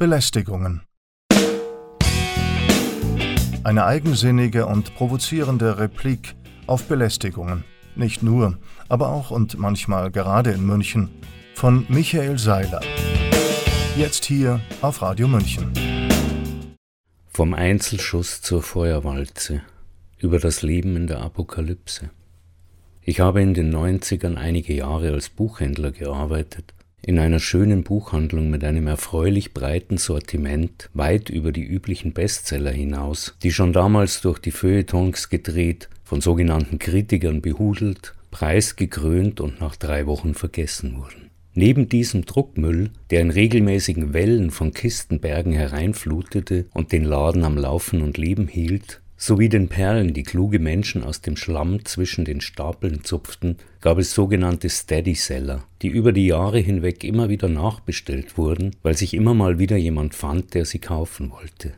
Belästigungen. Eine eigensinnige und provozierende Replik auf Belästigungen. Nicht nur, aber auch und manchmal gerade in München. Von Michael Seiler. Jetzt hier auf Radio München. Vom Einzelschuss zur Feuerwalze. Über das Leben in der Apokalypse. Ich habe in den 90ern einige Jahre als Buchhändler gearbeitet in einer schönen Buchhandlung mit einem erfreulich breiten Sortiment, weit über die üblichen Bestseller hinaus, die schon damals durch die Feuilletons gedreht, von sogenannten Kritikern behudelt, preisgekrönt und nach drei Wochen vergessen wurden. Neben diesem Druckmüll, der in regelmäßigen Wellen von Kistenbergen hereinflutete und den Laden am Laufen und Leben hielt, sowie den Perlen, die kluge Menschen aus dem Schlamm zwischen den Stapeln zupften, gab es sogenannte Steady Seller, die über die Jahre hinweg immer wieder nachbestellt wurden, weil sich immer mal wieder jemand fand, der sie kaufen wollte.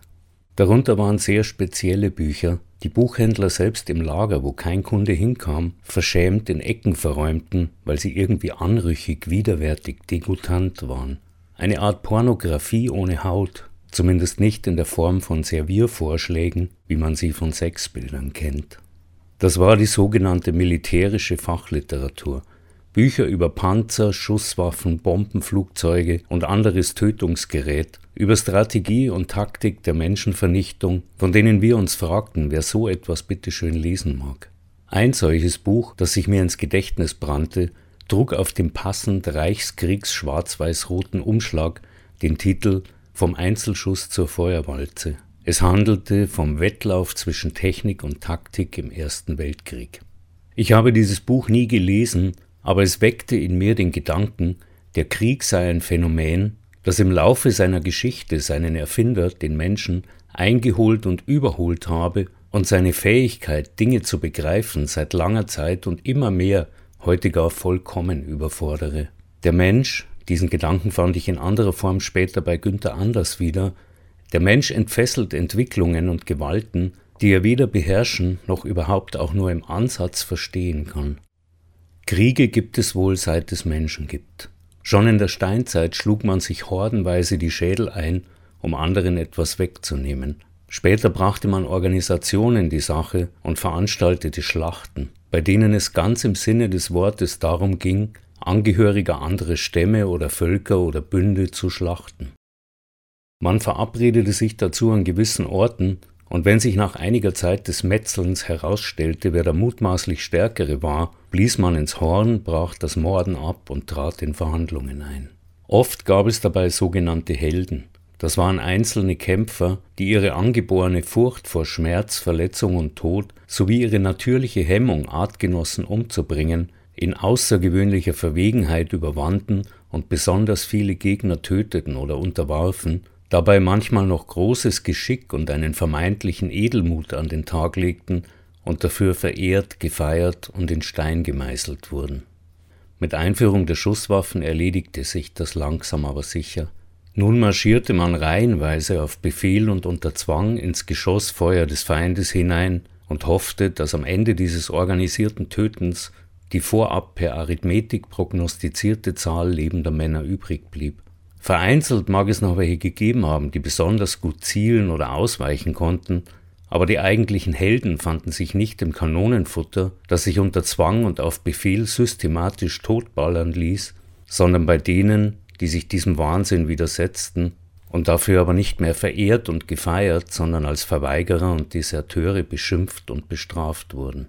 Darunter waren sehr spezielle Bücher, die Buchhändler selbst im Lager, wo kein Kunde hinkam, verschämt in Ecken verräumten, weil sie irgendwie anrüchig, widerwärtig, degutant waren. Eine Art Pornografie ohne Haut, zumindest nicht in der Form von Serviervorschlägen, wie man sie von Sexbildern kennt. Das war die sogenannte militärische Fachliteratur, Bücher über Panzer, Schusswaffen, Bombenflugzeuge und anderes Tötungsgerät, über Strategie und Taktik der Menschenvernichtung, von denen wir uns fragten, wer so etwas bitteschön lesen mag. Ein solches Buch, das sich mir ins Gedächtnis brannte, trug auf dem passend Reichskriegs schwarz-weiß-roten Umschlag den Titel vom Einzelschuss zur Feuerwalze. Es handelte vom Wettlauf zwischen Technik und Taktik im Ersten Weltkrieg. Ich habe dieses Buch nie gelesen, aber es weckte in mir den Gedanken, der Krieg sei ein Phänomen, das im Laufe seiner Geschichte seinen Erfinder, den Menschen, eingeholt und überholt habe und seine Fähigkeit, Dinge zu begreifen, seit langer Zeit und immer mehr heute gar vollkommen überfordere. Der Mensch, diesen Gedanken fand ich in anderer Form später bei Günther Anders wieder. Der Mensch entfesselt Entwicklungen und Gewalten, die er weder beherrschen noch überhaupt auch nur im Ansatz verstehen kann. Kriege gibt es wohl seit es Menschen gibt. Schon in der Steinzeit schlug man sich hordenweise die Schädel ein, um anderen etwas wegzunehmen. Später brachte man Organisationen die Sache und veranstaltete Schlachten, bei denen es ganz im Sinne des Wortes darum ging, Angehörige anderer Stämme oder Völker oder Bünde zu schlachten. Man verabredete sich dazu an gewissen Orten, und wenn sich nach einiger Zeit des Metzelns herausstellte, wer der mutmaßlich Stärkere war, blies man ins Horn, brach das Morden ab und trat in Verhandlungen ein. Oft gab es dabei sogenannte Helden. Das waren einzelne Kämpfer, die ihre angeborene Furcht vor Schmerz, Verletzung und Tod sowie ihre natürliche Hemmung, Artgenossen umzubringen, in außergewöhnlicher Verwegenheit überwanden und besonders viele Gegner töteten oder unterwarfen, dabei manchmal noch großes Geschick und einen vermeintlichen Edelmut an den Tag legten und dafür verehrt, gefeiert und in Stein gemeißelt wurden. Mit Einführung der Schusswaffen erledigte sich das langsam aber sicher. Nun marschierte man reihenweise auf Befehl und unter Zwang ins Geschossfeuer des Feindes hinein und hoffte, dass am Ende dieses organisierten Tötens die vorab per Arithmetik prognostizierte Zahl lebender Männer übrig blieb. Vereinzelt mag es noch welche gegeben haben, die besonders gut zielen oder ausweichen konnten, aber die eigentlichen Helden fanden sich nicht im Kanonenfutter, das sich unter Zwang und auf Befehl systematisch totballern ließ, sondern bei denen, die sich diesem Wahnsinn widersetzten und dafür aber nicht mehr verehrt und gefeiert, sondern als Verweigerer und Deserteure beschimpft und bestraft wurden.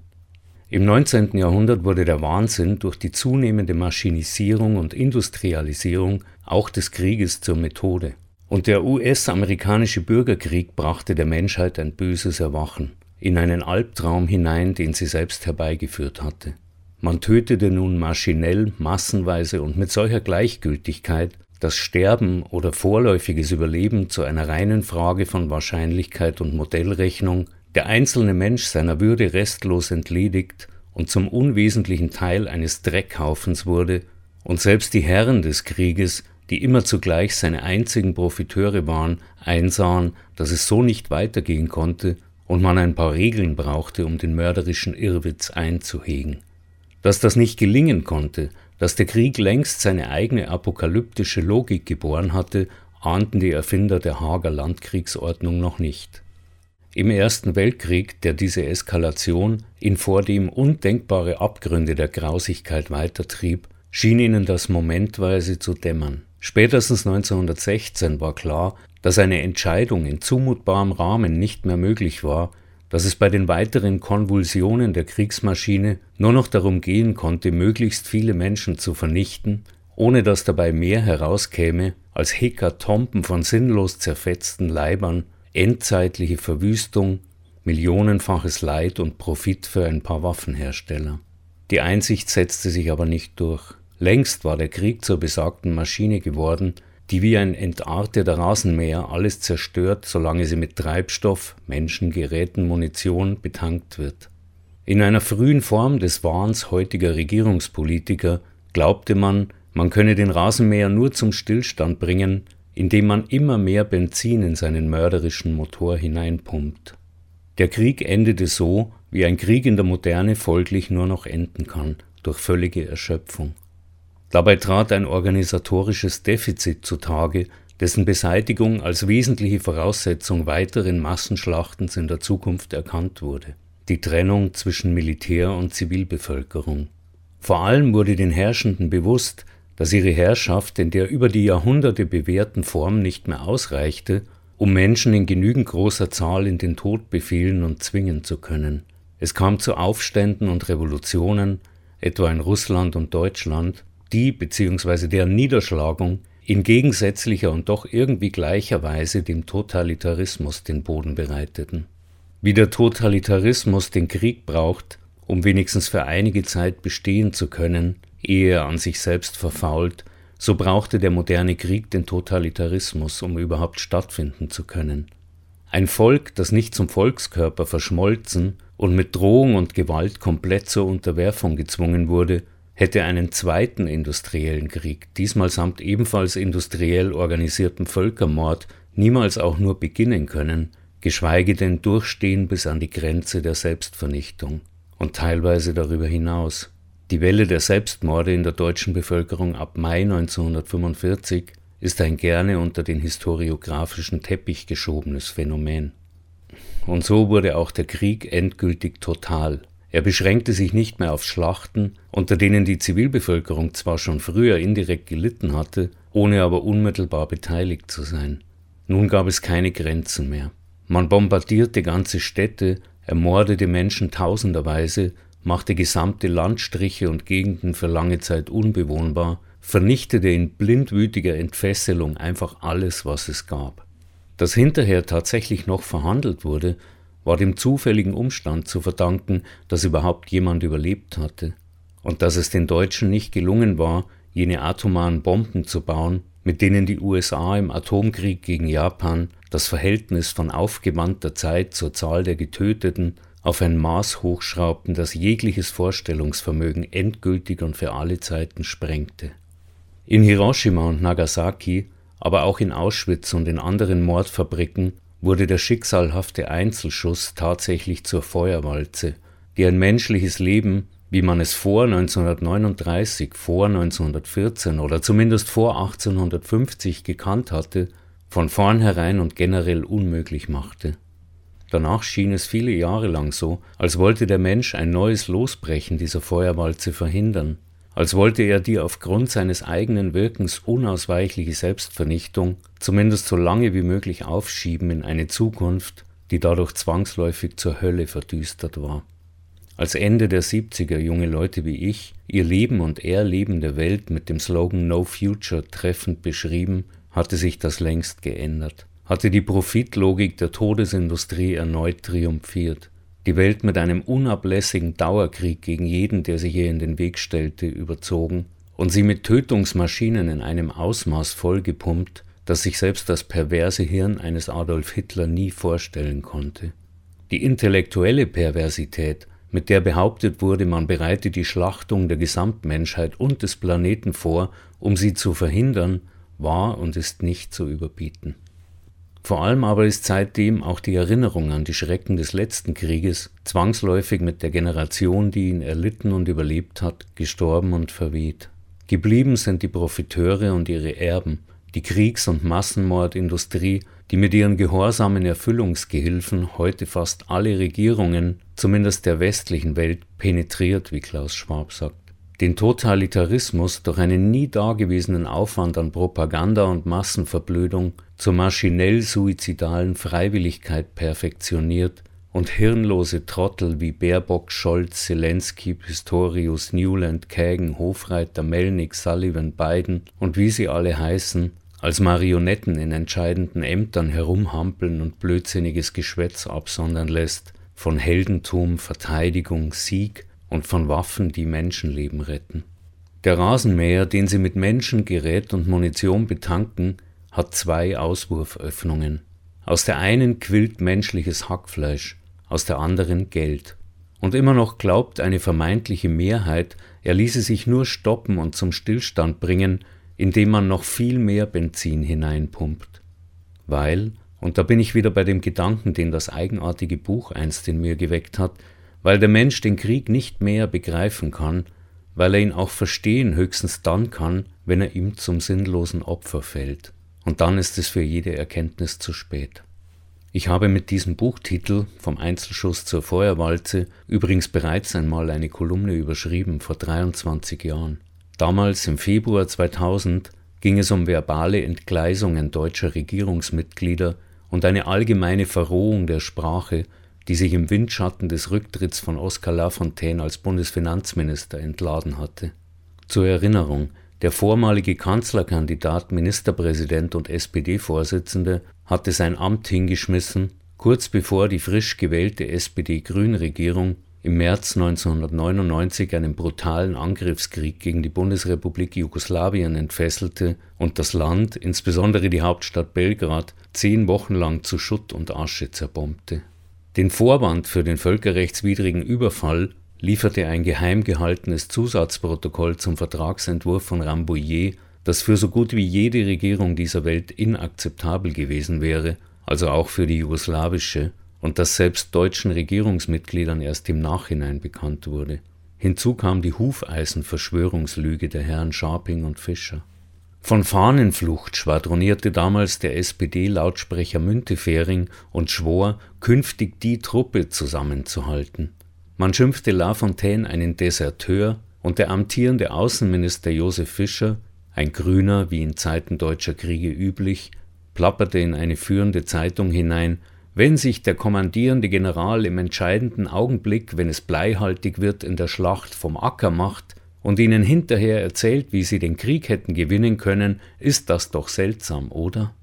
Im 19. Jahrhundert wurde der Wahnsinn durch die zunehmende Maschinisierung und Industrialisierung auch des Krieges zur Methode. Und der US-amerikanische Bürgerkrieg brachte der Menschheit ein böses Erwachen, in einen Albtraum hinein, den sie selbst herbeigeführt hatte. Man tötete nun maschinell, massenweise und mit solcher Gleichgültigkeit, dass Sterben oder vorläufiges Überleben zu einer reinen Frage von Wahrscheinlichkeit und Modellrechnung der einzelne Mensch seiner Würde restlos entledigt und zum unwesentlichen Teil eines Dreckhaufens wurde, und selbst die Herren des Krieges, die immer zugleich seine einzigen Profiteure waren, einsahen, dass es so nicht weitergehen konnte und man ein paar Regeln brauchte, um den mörderischen Irrwitz einzuhegen. Dass das nicht gelingen konnte, dass der Krieg längst seine eigene apokalyptische Logik geboren hatte, ahnten die Erfinder der Hager Landkriegsordnung noch nicht. Im Ersten Weltkrieg, der diese Eskalation in vordem undenkbare Abgründe der Grausigkeit weitertrieb, schien ihnen das momentweise zu dämmern. Spätestens 1916 war klar, dass eine Entscheidung in zumutbarem Rahmen nicht mehr möglich war, dass es bei den weiteren Konvulsionen der Kriegsmaschine nur noch darum gehen konnte, möglichst viele Menschen zu vernichten, ohne dass dabei mehr herauskäme als Hekatomben von sinnlos zerfetzten Leibern endzeitliche Verwüstung, millionenfaches Leid und Profit für ein paar Waffenhersteller. Die Einsicht setzte sich aber nicht durch. Längst war der Krieg zur besagten Maschine geworden, die wie ein entarteter Rasenmäher alles zerstört, solange sie mit Treibstoff, Menschen, Geräten, Munition betankt wird. In einer frühen Form des Wahns heutiger Regierungspolitiker glaubte man, man könne den Rasenmäher nur zum Stillstand bringen, indem man immer mehr Benzin in seinen mörderischen Motor hineinpumpt. Der Krieg endete so, wie ein Krieg in der Moderne folglich nur noch enden kann, durch völlige Erschöpfung. Dabei trat ein organisatorisches Defizit zutage, dessen Beseitigung als wesentliche Voraussetzung weiteren Massenschlachtens in der Zukunft erkannt wurde die Trennung zwischen Militär und Zivilbevölkerung. Vor allem wurde den Herrschenden bewusst, dass ihre Herrschaft in der über die Jahrhunderte bewährten Form nicht mehr ausreichte, um Menschen in genügend großer Zahl in den Tod befehlen und zwingen zu können. Es kam zu Aufständen und Revolutionen, etwa in Russland und Deutschland, die bzw. deren Niederschlagung in gegensätzlicher und doch irgendwie gleicher Weise dem Totalitarismus den Boden bereiteten. Wie der Totalitarismus den Krieg braucht, um wenigstens für einige Zeit bestehen zu können, ehe er an sich selbst verfault, so brauchte der moderne Krieg den Totalitarismus, um überhaupt stattfinden zu können. Ein Volk, das nicht zum Volkskörper verschmolzen und mit Drohung und Gewalt komplett zur Unterwerfung gezwungen wurde, hätte einen zweiten industriellen Krieg, diesmal samt ebenfalls industriell organisiertem Völkermord, niemals auch nur beginnen können, geschweige denn durchstehen bis an die Grenze der Selbstvernichtung und teilweise darüber hinaus. Die Welle der Selbstmorde in der deutschen Bevölkerung ab Mai 1945 ist ein gerne unter den historiografischen Teppich geschobenes Phänomen. Und so wurde auch der Krieg endgültig total. Er beschränkte sich nicht mehr auf Schlachten, unter denen die Zivilbevölkerung zwar schon früher indirekt gelitten hatte, ohne aber unmittelbar beteiligt zu sein. Nun gab es keine Grenzen mehr. Man bombardierte ganze Städte, ermordete Menschen tausenderweise machte gesamte Landstriche und Gegenden für lange Zeit unbewohnbar, vernichtete in blindwütiger Entfesselung einfach alles, was es gab. Dass hinterher tatsächlich noch verhandelt wurde, war dem zufälligen Umstand zu verdanken, dass überhaupt jemand überlebt hatte, und dass es den Deutschen nicht gelungen war, jene atomaren Bomben zu bauen, mit denen die USA im Atomkrieg gegen Japan das Verhältnis von aufgewandter Zeit zur Zahl der Getöteten auf ein Maß hochschraubten, das jegliches Vorstellungsvermögen endgültig und für alle Zeiten sprengte. In Hiroshima und Nagasaki, aber auch in Auschwitz und in anderen Mordfabriken wurde der schicksalhafte Einzelschuss tatsächlich zur Feuerwalze, die ein menschliches Leben, wie man es vor 1939, vor 1914 oder zumindest vor 1850 gekannt hatte, von vornherein und generell unmöglich machte. Danach schien es viele Jahre lang so, als wollte der Mensch ein neues Losbrechen dieser Feuerwalze verhindern, als wollte er die aufgrund seines eigenen Wirkens unausweichliche Selbstvernichtung zumindest so lange wie möglich aufschieben in eine Zukunft, die dadurch zwangsläufig zur Hölle verdüstert war. Als Ende der 70er junge Leute wie ich ihr Leben und Erleben der Welt mit dem Slogan No Future treffend beschrieben, hatte sich das längst geändert hatte die Profitlogik der Todesindustrie erneut triumphiert, die Welt mit einem unablässigen Dauerkrieg gegen jeden, der sich ihr in den Weg stellte, überzogen und sie mit Tötungsmaschinen in einem Ausmaß vollgepumpt, das sich selbst das perverse Hirn eines Adolf Hitler nie vorstellen konnte. Die intellektuelle Perversität, mit der behauptet wurde, man bereite die Schlachtung der Gesamtmenschheit und des Planeten vor, um sie zu verhindern, war und ist nicht zu überbieten. Vor allem aber ist seitdem auch die Erinnerung an die Schrecken des letzten Krieges zwangsläufig mit der Generation, die ihn erlitten und überlebt hat, gestorben und verweht. Geblieben sind die Profiteure und ihre Erben, die Kriegs- und Massenmordindustrie, die mit ihren gehorsamen Erfüllungsgehilfen heute fast alle Regierungen, zumindest der westlichen Welt, penetriert, wie Klaus Schwab sagt. Den Totalitarismus durch einen nie dagewesenen Aufwand an Propaganda und Massenverblödung zur maschinell suizidalen Freiwilligkeit perfektioniert und hirnlose Trottel wie Baerbock, Scholz, Zelensky, Pistorius, Newland, Kagan, Hofreiter, Melnick, Sullivan, Biden und wie sie alle heißen, als Marionetten in entscheidenden Ämtern herumhampeln und blödsinniges Geschwätz absondern lässt, von Heldentum, Verteidigung, Sieg und von Waffen, die Menschenleben retten. Der Rasenmäher, den sie mit Menschen, Gerät und Munition betanken, hat zwei Auswurföffnungen. Aus der einen quillt menschliches Hackfleisch, aus der anderen Geld. Und immer noch glaubt eine vermeintliche Mehrheit, er ließe sich nur stoppen und zum Stillstand bringen, indem man noch viel mehr Benzin hineinpumpt. Weil, und da bin ich wieder bei dem Gedanken, den das eigenartige Buch einst in mir geweckt hat, weil der Mensch den Krieg nicht mehr begreifen kann, weil er ihn auch verstehen höchstens dann kann, wenn er ihm zum sinnlosen Opfer fällt. Und dann ist es für jede Erkenntnis zu spät. Ich habe mit diesem Buchtitel Vom Einzelschuss zur Feuerwalze übrigens bereits einmal eine Kolumne überschrieben vor 23 Jahren. Damals im Februar 2000 ging es um verbale Entgleisungen deutscher Regierungsmitglieder und eine allgemeine Verrohung der Sprache, die sich im Windschatten des Rücktritts von Oskar Lafontaine als Bundesfinanzminister entladen hatte. Zur Erinnerung, der vormalige Kanzlerkandidat, Ministerpräsident und SPD-Vorsitzende hatte sein Amt hingeschmissen, kurz bevor die frisch gewählte SPD-Grün-Regierung im März 1999 einen brutalen Angriffskrieg gegen die Bundesrepublik Jugoslawien entfesselte und das Land, insbesondere die Hauptstadt Belgrad, zehn Wochen lang zu Schutt und Asche zerbombte. Den Vorwand für den völkerrechtswidrigen Überfall lieferte ein geheim gehaltenes Zusatzprotokoll zum Vertragsentwurf von Rambouillet das für so gut wie jede Regierung dieser Welt inakzeptabel gewesen wäre, also auch für die jugoslawische, und das selbst deutschen Regierungsmitgliedern erst im Nachhinein bekannt wurde. Hinzu kam die Hufeisenverschwörungslüge der Herren Scharping und Fischer. Von Fahnenflucht schwadronierte damals der SPD-Lautsprecher Müntefering und schwor, künftig die Truppe zusammenzuhalten. Man schimpfte Lafontaine einen Deserteur und der amtierende Außenminister Josef Fischer ein Grüner, wie in Zeiten deutscher Kriege üblich, plapperte in eine führende Zeitung hinein, wenn sich der kommandierende General im entscheidenden Augenblick, wenn es bleihaltig wird, in der Schlacht vom Acker macht und ihnen hinterher erzählt, wie sie den Krieg hätten gewinnen können, ist das doch seltsam, oder?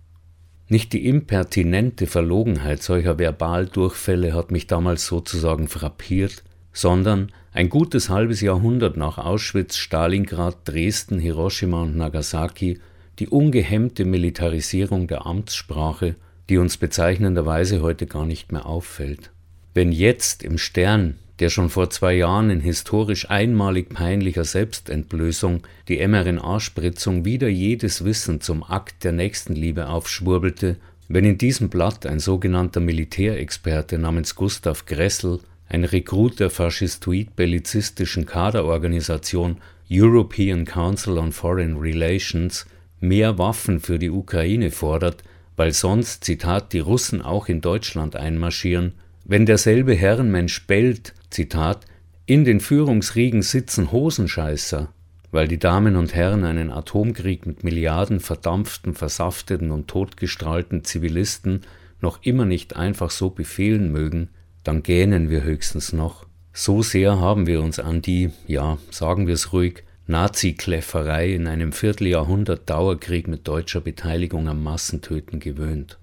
Nicht die impertinente Verlogenheit solcher Verbaldurchfälle hat mich damals sozusagen frappiert, sondern ein gutes halbes Jahrhundert nach Auschwitz, Stalingrad, Dresden, Hiroshima und Nagasaki die ungehemmte Militarisierung der Amtssprache, die uns bezeichnenderweise heute gar nicht mehr auffällt. Wenn jetzt im Stern, der schon vor zwei Jahren in historisch einmalig peinlicher Selbstentblößung die mRNA-Spritzung wieder jedes Wissen zum Akt der Nächstenliebe aufschwurbelte, wenn in diesem Blatt ein sogenannter Militärexperte namens Gustav Gressel ein Rekrut der faschistoid-bellizistischen Kaderorganisation European Council on Foreign Relations, mehr Waffen für die Ukraine fordert, weil sonst, Zitat, die Russen auch in Deutschland einmarschieren, wenn derselbe Herrenmensch bellt, Zitat, in den Führungsriegen sitzen Hosenscheißer, weil die Damen und Herren einen Atomkrieg mit Milliarden verdampften, versafteten und totgestrahlten Zivilisten noch immer nicht einfach so befehlen mögen, dann gähnen wir höchstens noch. So sehr haben wir uns an die, ja, sagen wir es ruhig, Nazi-Kläfferei in einem Vierteljahrhundert Dauerkrieg mit deutscher Beteiligung am Massentöten gewöhnt.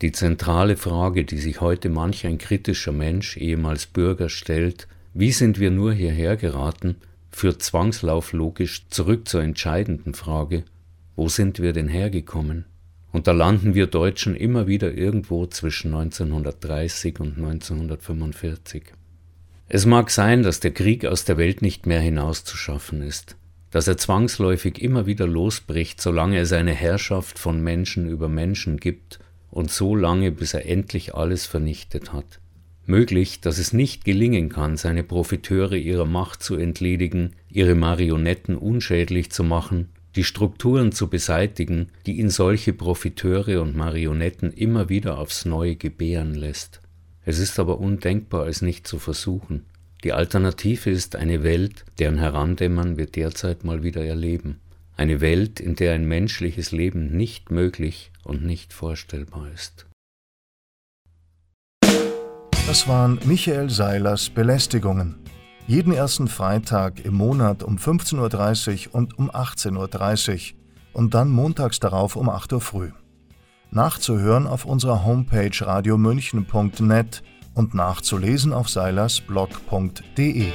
Die zentrale Frage, die sich heute manch ein kritischer Mensch, ehemals Bürger, stellt, wie sind wir nur hierher geraten, führt zwangslauflogisch zurück zur entscheidenden Frage, wo sind wir denn hergekommen? Und da landen wir Deutschen immer wieder irgendwo zwischen 1930 und 1945. Es mag sein, dass der Krieg aus der Welt nicht mehr hinauszuschaffen ist, dass er zwangsläufig immer wieder losbricht, solange es eine Herrschaft von Menschen über Menschen gibt und so lange, bis er endlich alles vernichtet hat. Möglich, dass es nicht gelingen kann, seine Profiteure ihrer Macht zu entledigen, ihre Marionetten unschädlich zu machen die Strukturen zu beseitigen, die ihn solche Profiteure und Marionetten immer wieder aufs Neue gebären lässt. Es ist aber undenkbar, es nicht zu versuchen. Die Alternative ist eine Welt, deren Herandämmern wir derzeit mal wieder erleben. Eine Welt, in der ein menschliches Leben nicht möglich und nicht vorstellbar ist. Das waren Michael Seilers Belästigungen. Jeden ersten Freitag im Monat um 15.30 Uhr und um 18.30 Uhr und dann montags darauf um 8 Uhr früh. Nachzuhören auf unserer Homepage radiomünchen.net und nachzulesen auf seilersblog.de.